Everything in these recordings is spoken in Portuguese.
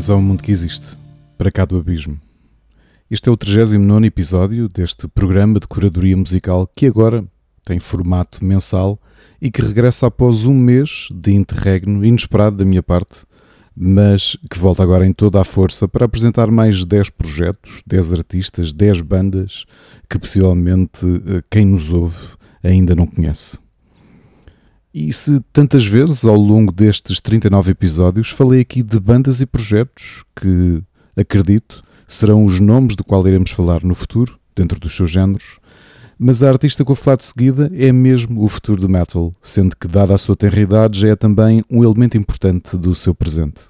Bem-vindos ao mundo que existe, para cá do abismo. Este é o 39 episódio deste programa de curadoria musical que agora tem formato mensal e que regressa após um mês de interregno inesperado da minha parte, mas que volta agora em toda a força para apresentar mais 10 projetos, 10 artistas, 10 bandas que possivelmente eh, quem nos ouve ainda não conhece. E se tantas vezes ao longo destes 39 episódios falei aqui de bandas e projetos que, acredito, serão os nomes do qual iremos falar no futuro, dentro dos seus géneros, mas a artista que vou falar de seguida é mesmo o futuro do metal, sendo que, dada a sua tenra idade, já é também um elemento importante do seu presente.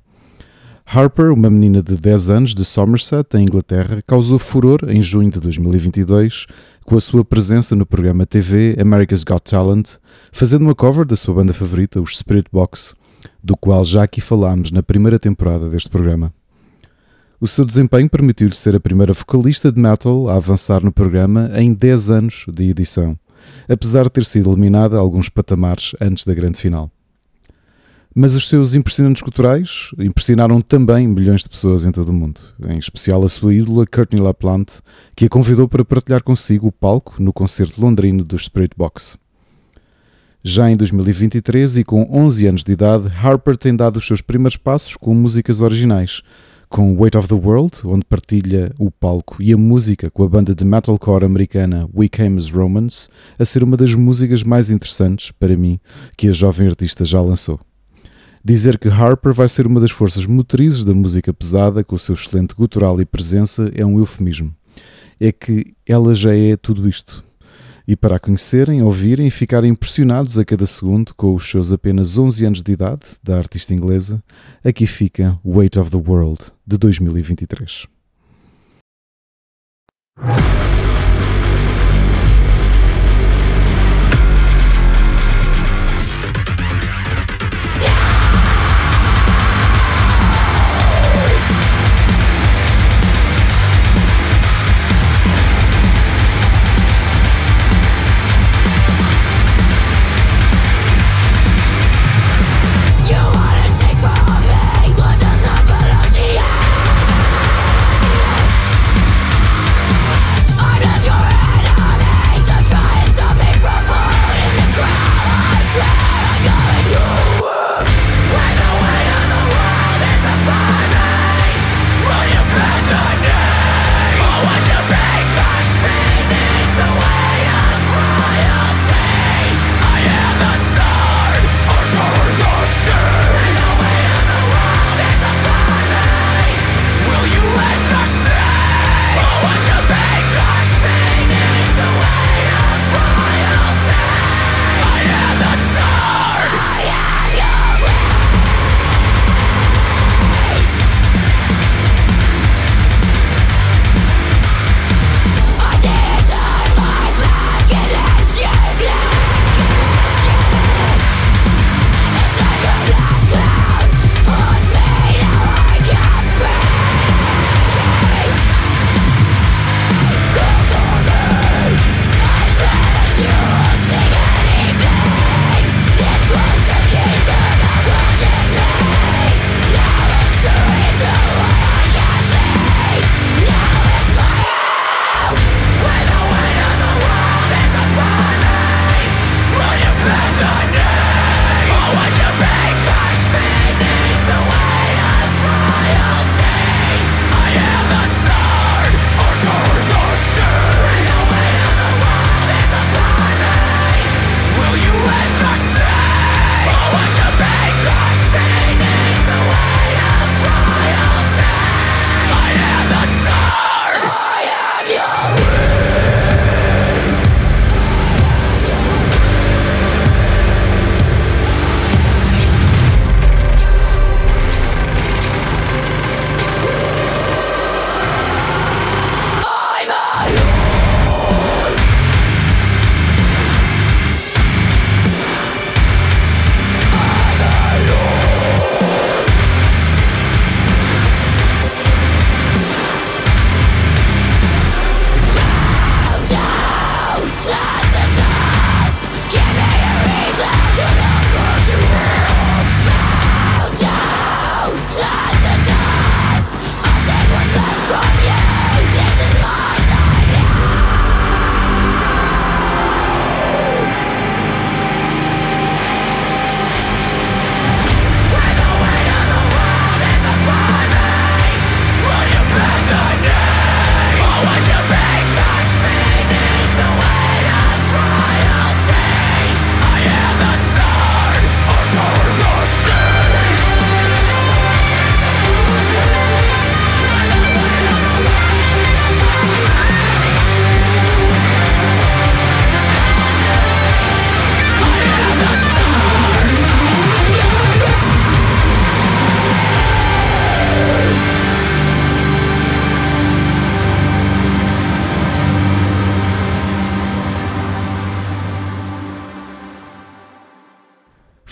Harper, uma menina de 10 anos de Somerset, em Inglaterra, causou furor em junho de 2022 com a sua presença no programa TV America's Got Talent, fazendo uma cover da sua banda favorita, os Spirit Box, do qual já aqui falámos na primeira temporada deste programa. O seu desempenho permitiu-lhe ser a primeira vocalista de metal a avançar no programa em 10 anos de edição, apesar de ter sido eliminada alguns patamares antes da grande final. Mas os seus impressionantes culturais impressionaram também milhões de pessoas em todo o mundo, em especial a sua ídola Courtney LaPlante, que a convidou para partilhar consigo o palco no concerto londrino dos Spirit Box. Já em 2023 e com 11 anos de idade, Harper tem dado os seus primeiros passos com músicas originais, com Weight of the World, onde partilha o palco e a música com a banda de metalcore americana We Came as Romans, a ser uma das músicas mais interessantes, para mim, que a jovem artista já lançou. Dizer que Harper vai ser uma das forças motrizes da música pesada, com o seu excelente gutural e presença, é um eufemismo. É que ela já é tudo isto. E para a conhecerem, ouvirem e ficarem impressionados a cada segundo com os seus apenas 11 anos de idade, da artista inglesa, aqui fica Weight of the World, de 2023.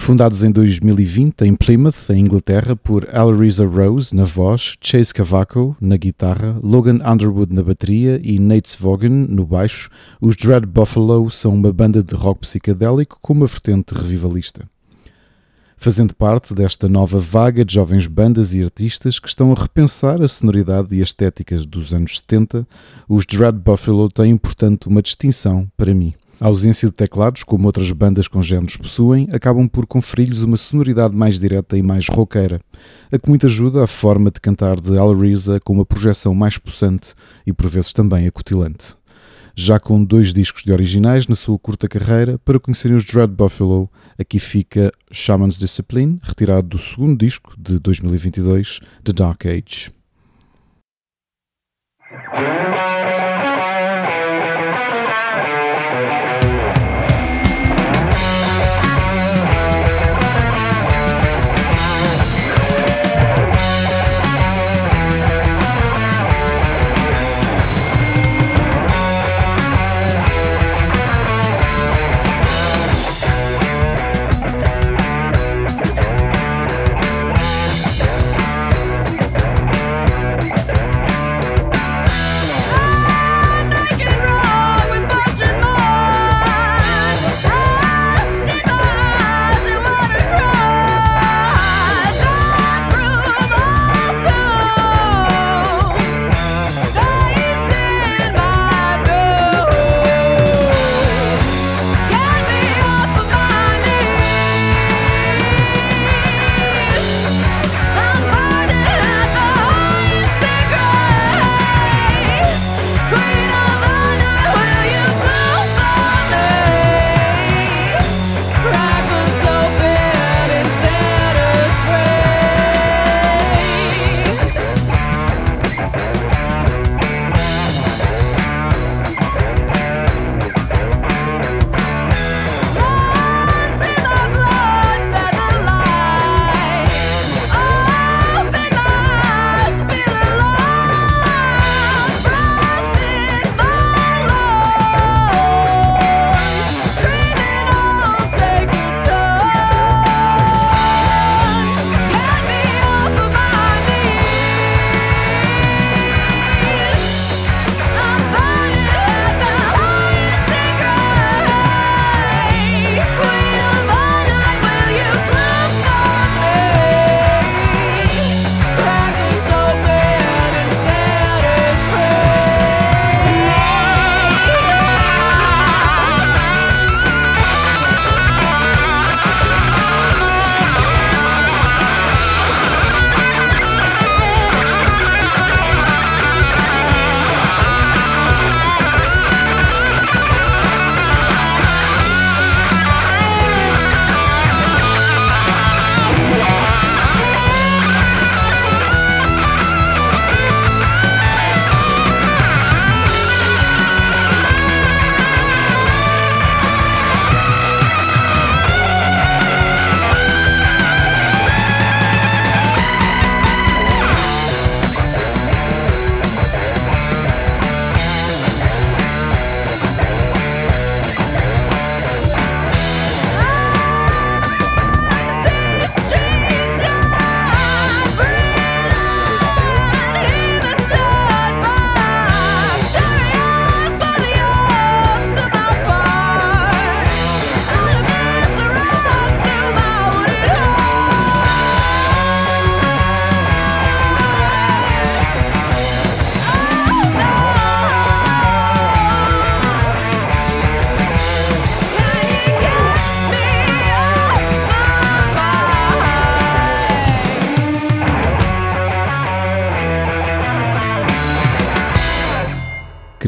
Fundados em 2020 em Plymouth, em Inglaterra, por Alariza Rose na voz, Chase Cavaco na guitarra, Logan Underwood na bateria e Nate Svogan no baixo, os Dread Buffalo são uma banda de rock psicadélico com uma vertente revivalista. Fazendo parte desta nova vaga de jovens bandas e artistas que estão a repensar a sonoridade e a estética dos anos 70, os Dread Buffalo têm, portanto, uma distinção para mim. A ausência de teclados, como outras bandas com géneros possuem, acabam por conferir-lhes uma sonoridade mais direta e mais roqueira, a que muito ajuda a forma de cantar de Alariza com uma projeção mais possante e por vezes também acutilante. Já com dois discos de originais na sua curta carreira, para conhecerem os Dread Buffalo, aqui fica Shaman's Discipline, retirado do segundo disco de 2022, The Dark Age.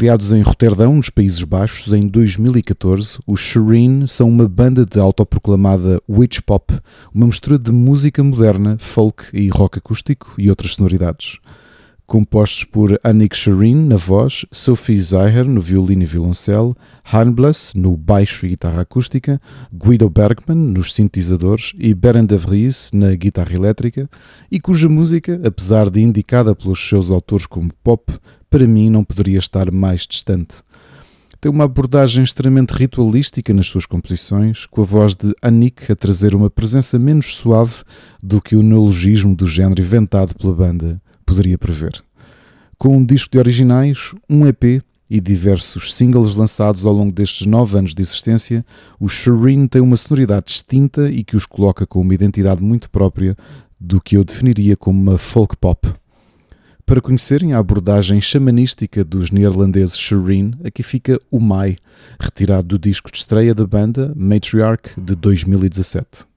Criados em Roterdão, nos Países Baixos, em 2014, os Shireen são uma banda de autoproclamada witch pop, uma mistura de música moderna, folk e rock acústico e outras sonoridades. Compostos por Annick Shireen na voz, Sophie Zeiher no violino e violoncelo, Hanbless no baixo e guitarra acústica, Guido Bergman nos sintetizadores e Beren de Vries na guitarra elétrica, e cuja música, apesar de indicada pelos seus autores como pop, para mim não poderia estar mais distante. Tem uma abordagem extremamente ritualística nas suas composições, com a voz de Anik a trazer uma presença menos suave do que o neologismo do género inventado pela banda poderia prever. Com um disco de originais, um EP e diversos singles lançados ao longo destes nove anos de existência, o Shireen tem uma sonoridade distinta e que os coloca com uma identidade muito própria do que eu definiria como uma folk pop. Para conhecerem a abordagem xamanística dos neerlandeses Shireen, aqui fica o Mai, retirado do disco de estreia da banda Matriarch de 2017.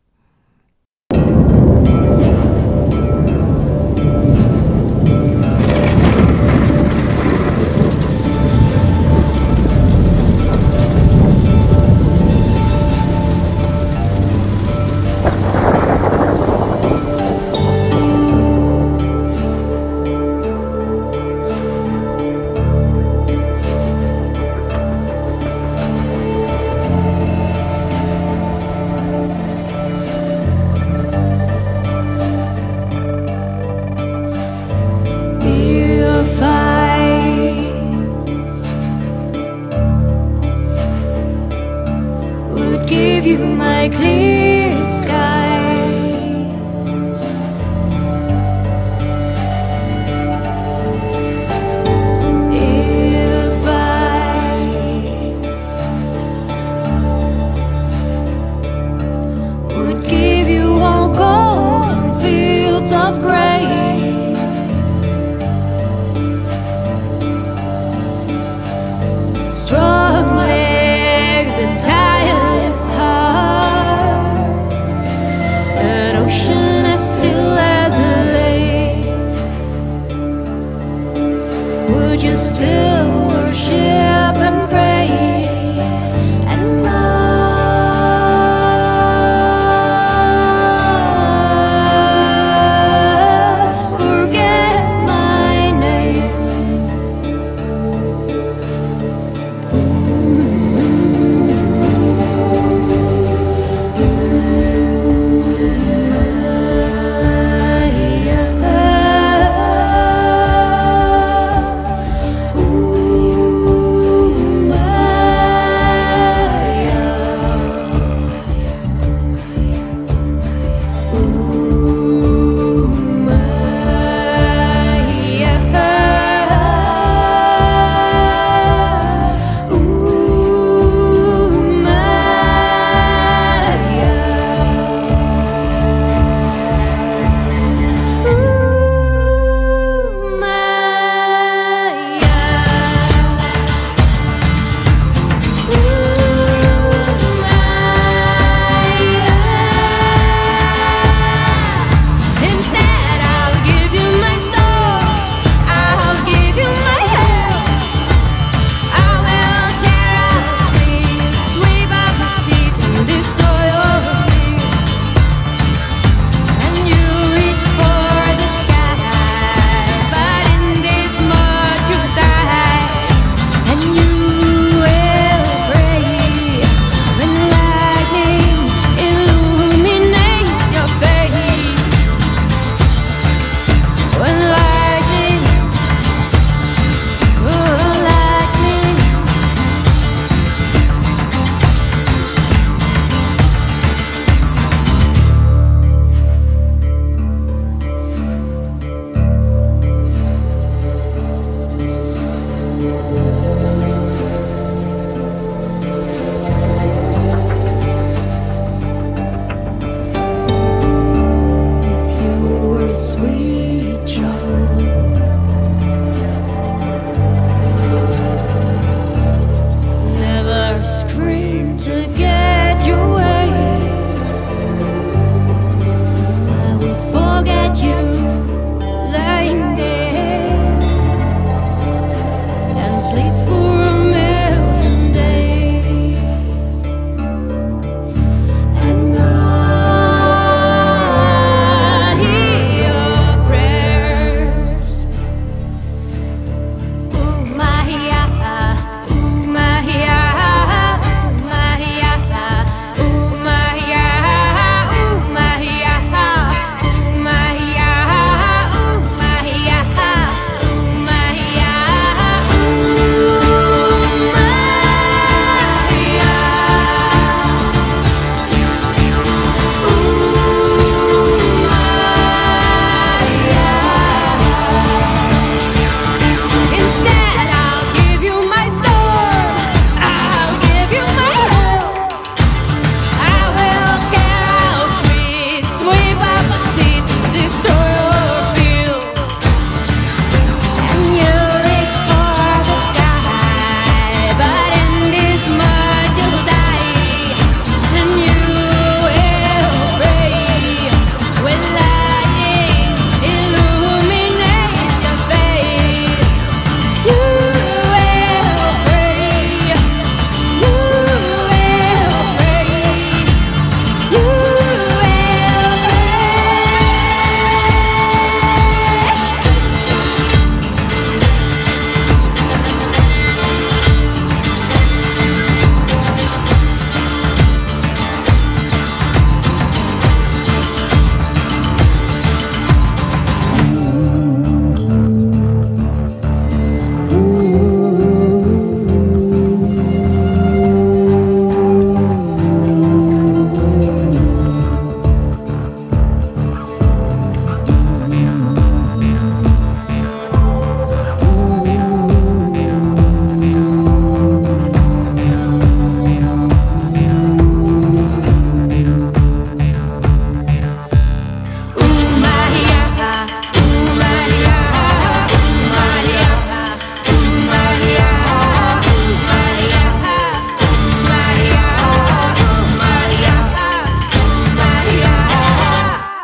Would you still worship?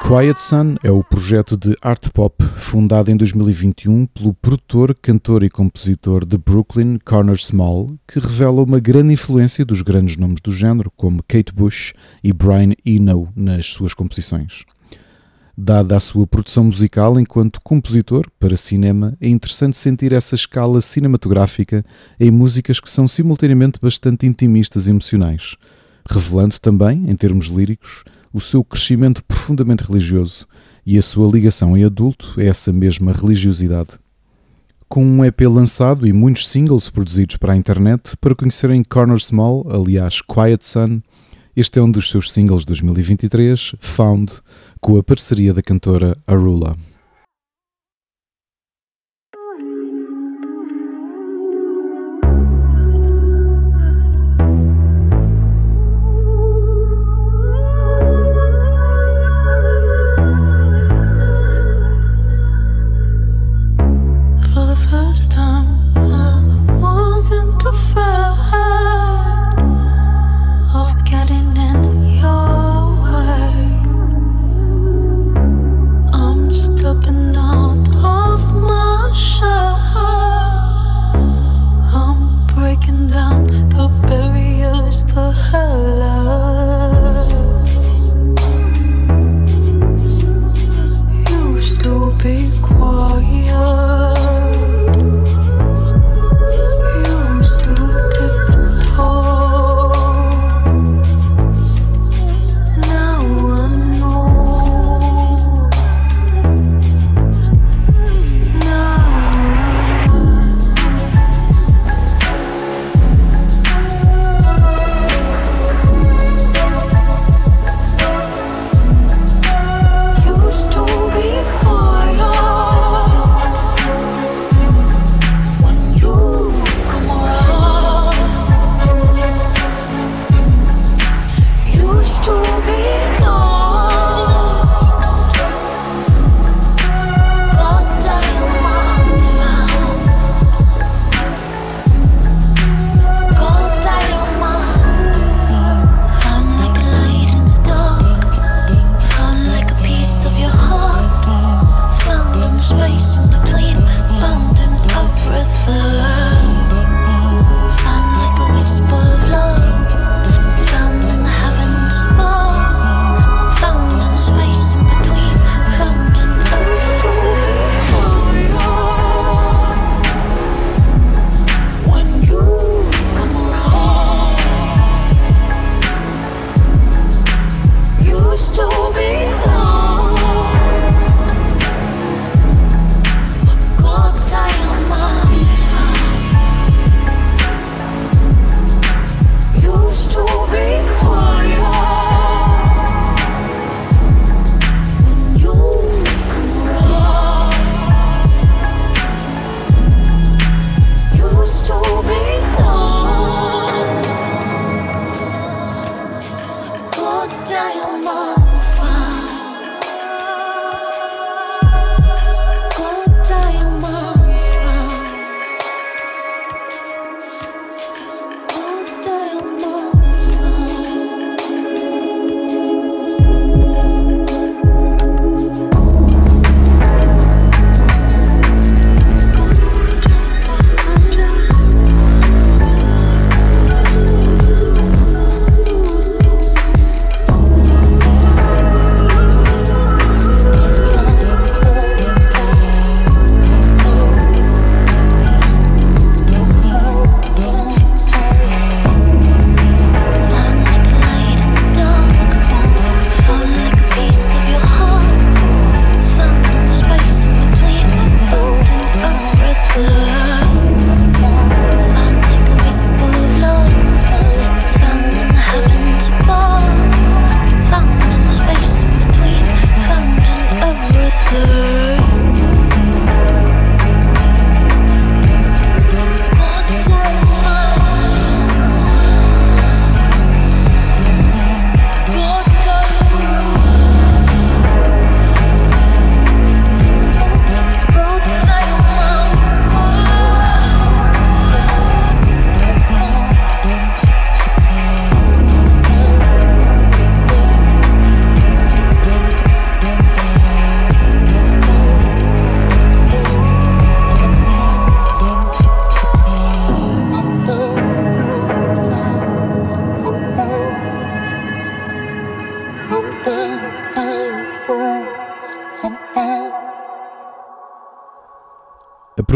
Quiet Sun é o projeto de art pop fundado em 2021 pelo produtor, cantor e compositor de Brooklyn, Connor Small, que revela uma grande influência dos grandes nomes do género, como Kate Bush e Brian Eno, nas suas composições. Dada a sua produção musical enquanto compositor para cinema, é interessante sentir essa escala cinematográfica em músicas que são simultaneamente bastante intimistas e emocionais, revelando também, em termos líricos, o seu crescimento profundamente religioso e a sua ligação em adulto a essa mesma religiosidade. Com um EP lançado e muitos singles produzidos para a internet, para conhecerem Corner Small, aliás Quiet Sun, este é um dos seus singles de 2023, Found, com a parceria da cantora Arula.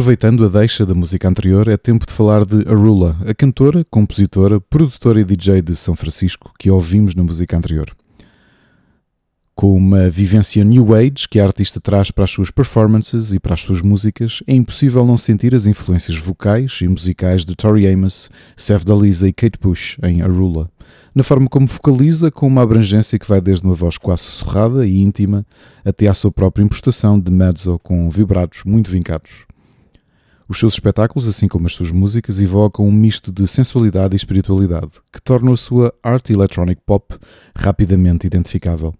Aproveitando a deixa da música anterior, é tempo de falar de Arula, a cantora, compositora, produtora e DJ de São Francisco, que ouvimos na música anterior. Com uma vivência new age que a artista traz para as suas performances e para as suas músicas, é impossível não sentir as influências vocais e musicais de Tori Amos, Seth Dalisa e Kate Bush em Arula, na forma como vocaliza com uma abrangência que vai desde uma voz quase sussurrada e íntima até à sua própria impostação de mezzo com vibratos muito vincados. Os seus espetáculos, assim como as suas músicas, evocam um misto de sensualidade e espiritualidade, que torna a sua art electronic pop rapidamente identificável.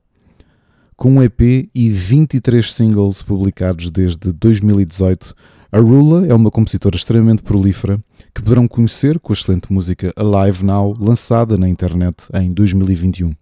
Com um EP e 23 singles publicados desde 2018, a Rula é uma compositora extremamente prolífera que poderão conhecer com a excelente música Alive Now, lançada na internet em 2021.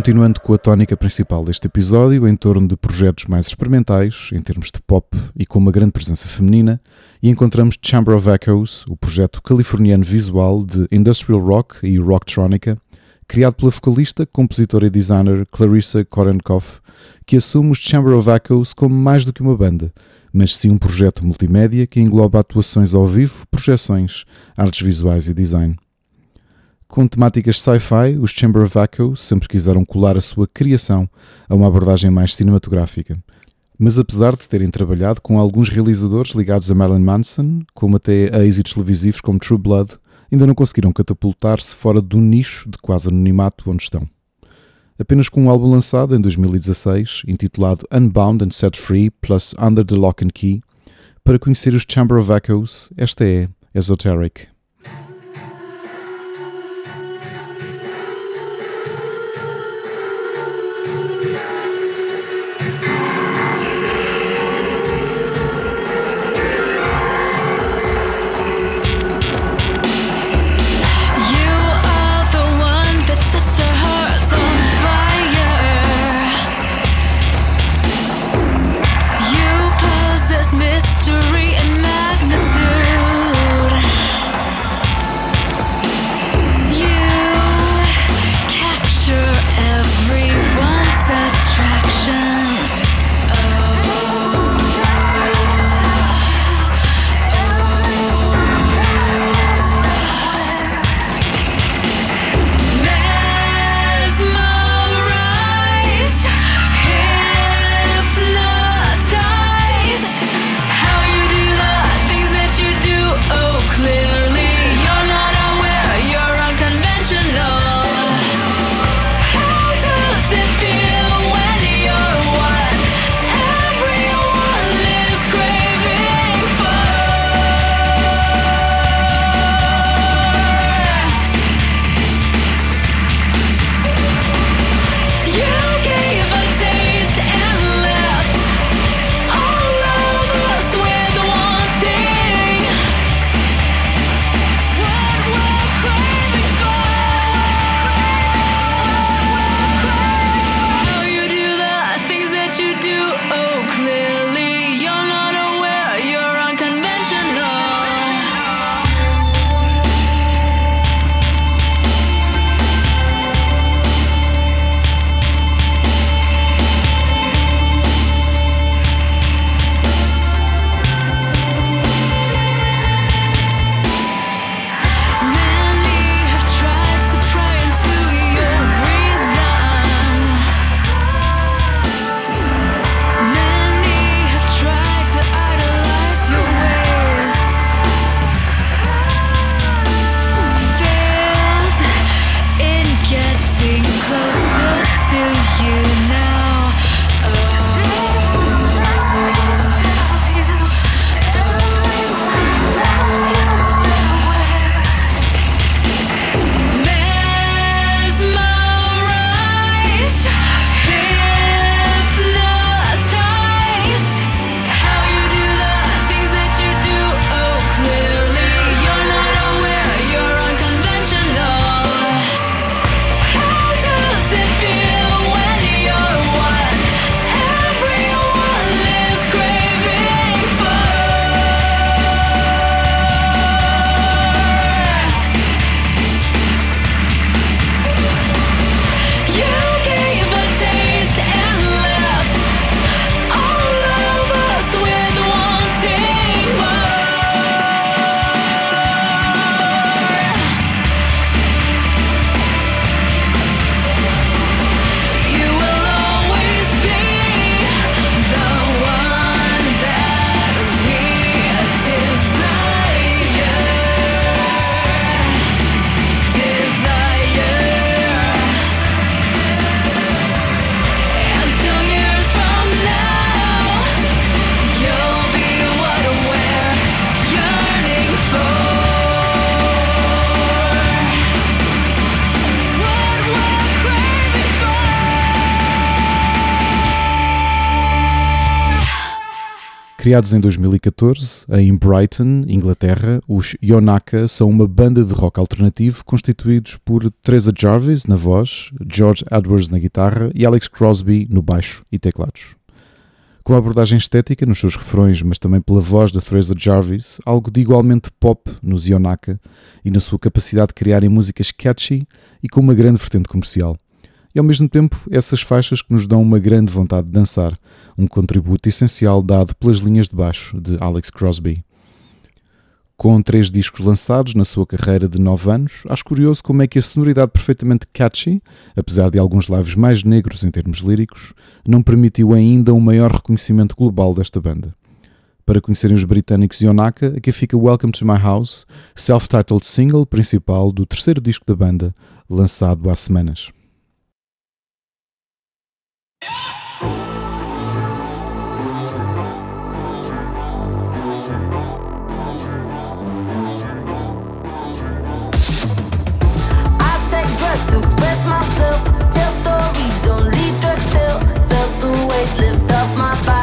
Continuando com a tónica principal deste episódio, em torno de projetos mais experimentais, em termos de pop e com uma grande presença feminina, e encontramos Chamber of Echoes, o projeto californiano visual de industrial rock e rocktronica, criado pela vocalista, compositora e designer Clarissa Korenkoff, que assume os Chamber of Echoes como mais do que uma banda, mas sim um projeto multimédia que engloba atuações ao vivo, projeções, artes visuais e design. Com temáticas sci-fi, os Chamber of Echoes sempre quiseram colar a sua criação a uma abordagem mais cinematográfica. Mas apesar de terem trabalhado com alguns realizadores ligados a Marilyn Manson, como até a êxitos televisivos como True Blood, ainda não conseguiram catapultar-se fora do nicho de quase anonimato onde estão. Apenas com um álbum lançado em 2016, intitulado Unbound and Set Free plus Under the Lock and Key, para conhecer os Chamber of Echoes, esta é Esoteric. Criados em 2014, em Brighton, Inglaterra, os Yonaka são uma banda de rock alternativo constituídos por Teresa Jarvis na voz, George Edwards na guitarra e Alex Crosby no baixo e teclados. Com a abordagem estética nos seus refrões, mas também pela voz da Teresa Jarvis, algo de igualmente pop nos Yonaka e na sua capacidade de criarem músicas catchy e com uma grande vertente comercial e ao mesmo tempo essas faixas que nos dão uma grande vontade de dançar, um contributo essencial dado pelas linhas de baixo de Alex Crosby. Com três discos lançados na sua carreira de nove anos, acho curioso como é que a sonoridade perfeitamente catchy, apesar de alguns lábios mais negros em termos líricos, não permitiu ainda um maior reconhecimento global desta banda. Para conhecerem os britânicos Yonaka, aqui fica Welcome to My House, self-titled single principal do terceiro disco da banda, lançado há semanas. To express myself, tell stories, leave drugs still. Felt the weight lift off my body,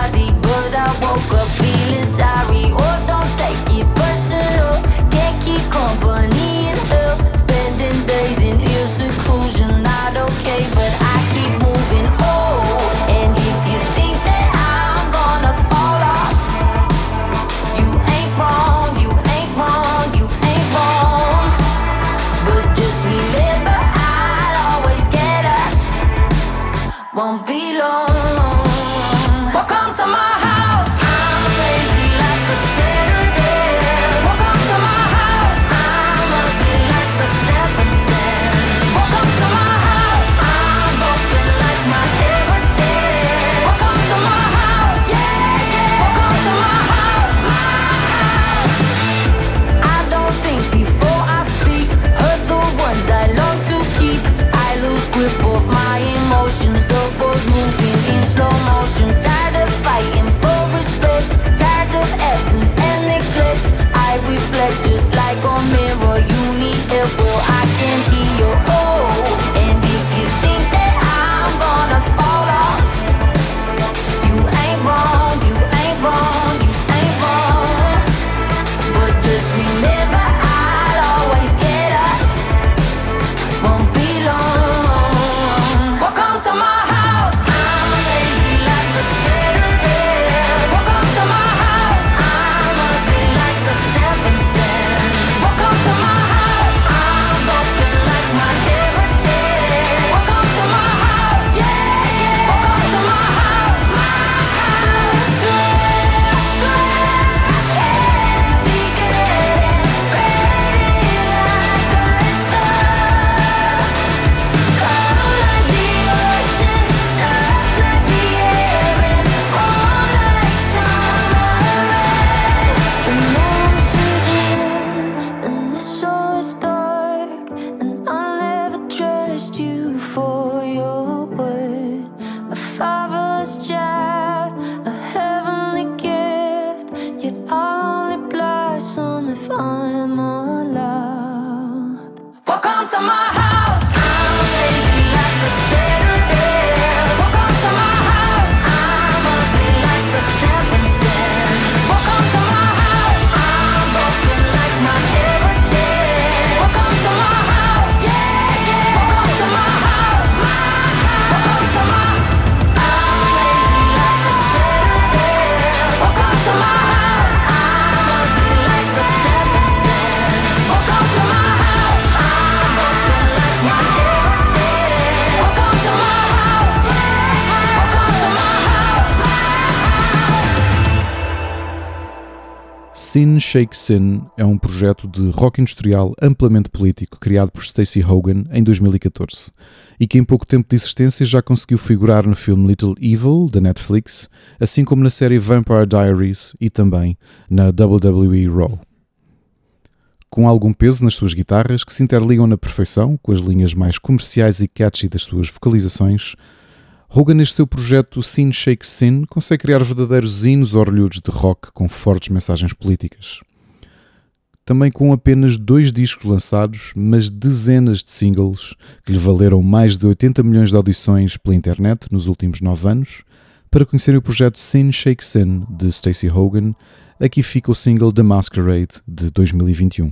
Sin Shake Sin é um projeto de rock industrial amplamente político criado por Stacey Hogan em 2014 e que em pouco tempo de existência já conseguiu figurar no filme Little Evil da Netflix, assim como na série Vampire Diaries e também na WWE Raw. Com algum peso nas suas guitarras que se interligam na perfeição com as linhas mais comerciais e catchy das suas vocalizações, Hogan, neste seu projeto Sin Shake Sin, consegue criar verdadeiros hinos orlhudos de rock com fortes mensagens políticas. Também com apenas dois discos lançados, mas dezenas de singles que lhe valeram mais de 80 milhões de audições pela internet nos últimos nove anos, Para conhecerem o projeto Sin Shake Sin de Stacey Hogan, aqui fica o single The Masquerade de 2021.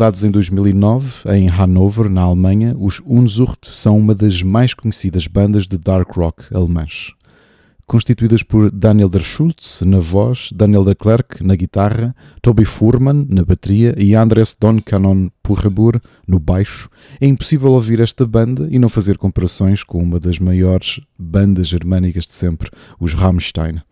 Fundados em 2009 em Hannover, na Alemanha, os Unzucht são uma das mais conhecidas bandas de dark rock alemãs. Constituídas por Daniel der Schultz na voz, Daniel de Klerk na guitarra, Toby Furman na bateria e Andres Doncanon Purrebur no baixo, é impossível ouvir esta banda e não fazer comparações com uma das maiores bandas germânicas de sempre, os Rammstein.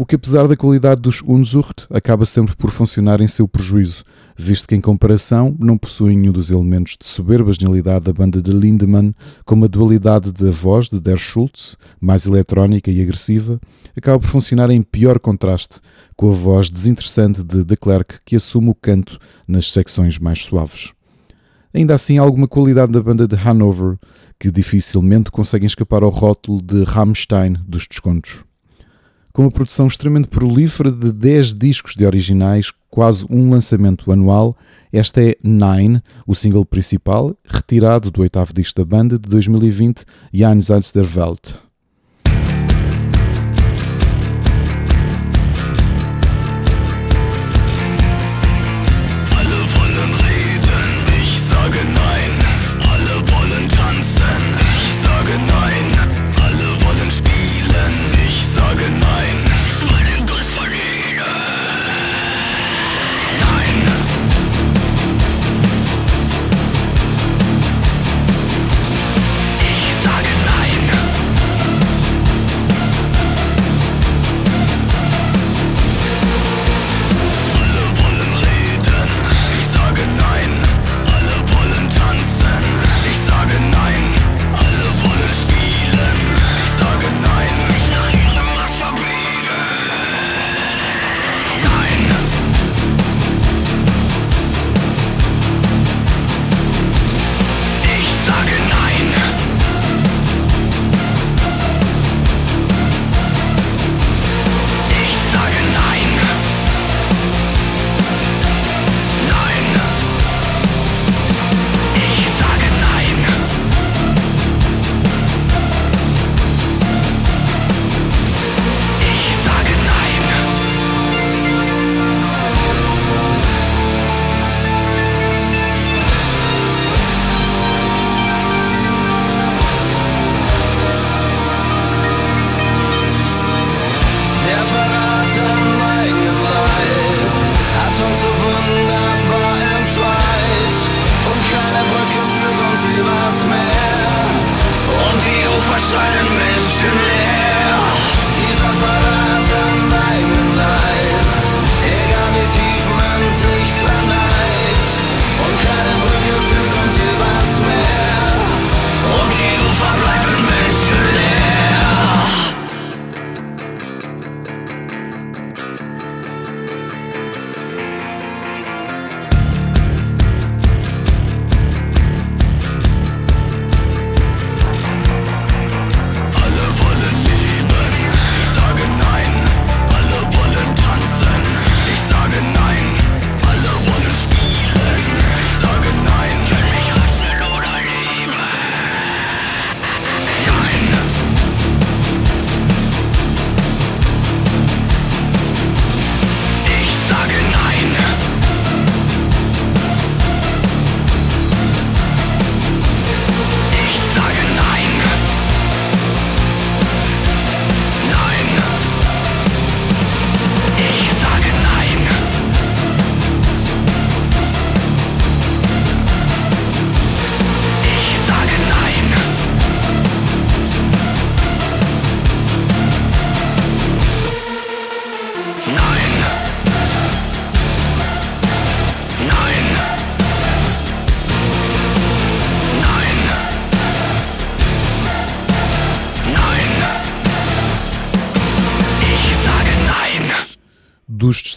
O que, apesar da qualidade dos Unzucht, acaba sempre por funcionar em seu prejuízo, visto que, em comparação, não possuem nenhum dos elementos de soberba genialidade da banda de Lindemann, como a dualidade da voz de Der Schultz, mais eletrónica e agressiva, acaba por funcionar em pior contraste com a voz desinteressante de De Klerk, que assume o canto nas secções mais suaves. Ainda assim, há alguma qualidade da banda de Hanover que dificilmente conseguem escapar ao rótulo de Rammstein dos descontos com uma produção extremamente prolífera de 10 discos de originais, quase um lançamento anual. Esta é Nine, o single principal, retirado do oitavo disco da banda de 2020, Jenseits der Welt.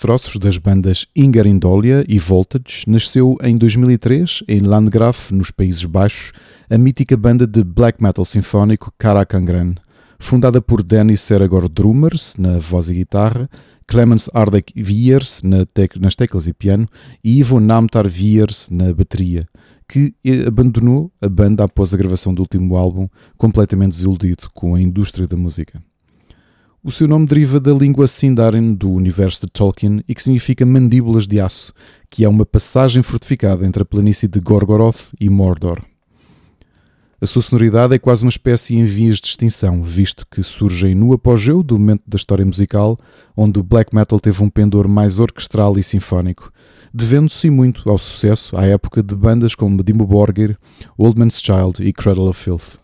Destroços das bandas Indolia e Voltage, nasceu em 2003, em Landgraf, nos Países Baixos, a mítica banda de black metal sinfónico Karakangren, fundada por Danny Seragor Drummers, na voz e guitarra, Clemens Ardek Viers na tec nas teclas e piano e Ivo Namtar Viers na bateria, que abandonou a banda após a gravação do último álbum, completamente desiludido com a indústria da música. O seu nome deriva da língua Sindarin do universo de Tolkien e que significa mandíbulas de aço, que é uma passagem fortificada entre a planície de Gorgoroth e Mordor. A sua sonoridade é quase uma espécie em vias de extinção, visto que surgem no apogeu do momento da história musical, onde o black metal teve um pendor mais orquestral e sinfónico, devendo-se muito ao sucesso à época de bandas como Dimmu Borgir, Old Man's Child e Cradle of Filth.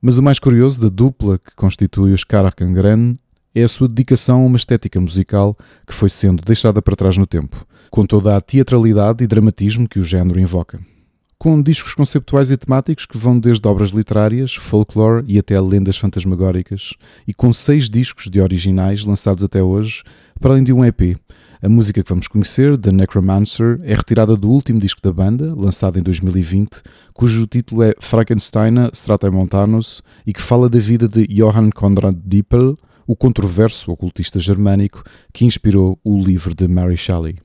Mas o mais curioso da dupla que constitui os Karakangren é a sua dedicação a uma estética musical que foi sendo deixada para trás no tempo, com toda a teatralidade e dramatismo que o género invoca com discos conceptuais e temáticos que vão desde obras literárias, folklore e até lendas fantasmagóricas, e com seis discos de originais lançados até hoje, para além de um EP. A música que vamos conhecer, The Necromancer, é retirada do último disco da banda, lançado em 2020, cujo título é Frankenstein Stratamontanus e que fala da vida de Johann Conrad Dippel, o controverso ocultista germânico que inspirou o livro de Mary Shelley.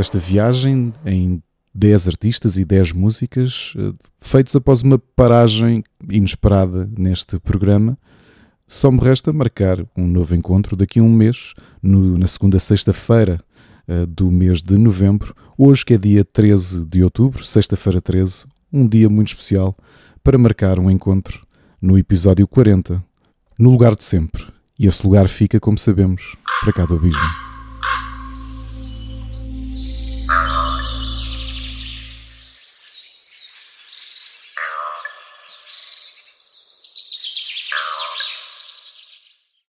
Desta viagem em 10 artistas e 10 músicas, eh, feitos após uma paragem inesperada neste programa, só me resta marcar um novo encontro daqui a um mês, no, na segunda sexta-feira uh, do mês de novembro, hoje que é dia 13 de outubro, sexta-feira 13, um dia muito especial para marcar um encontro no episódio 40, no lugar de sempre. E esse lugar fica, como sabemos, para cá do abismo.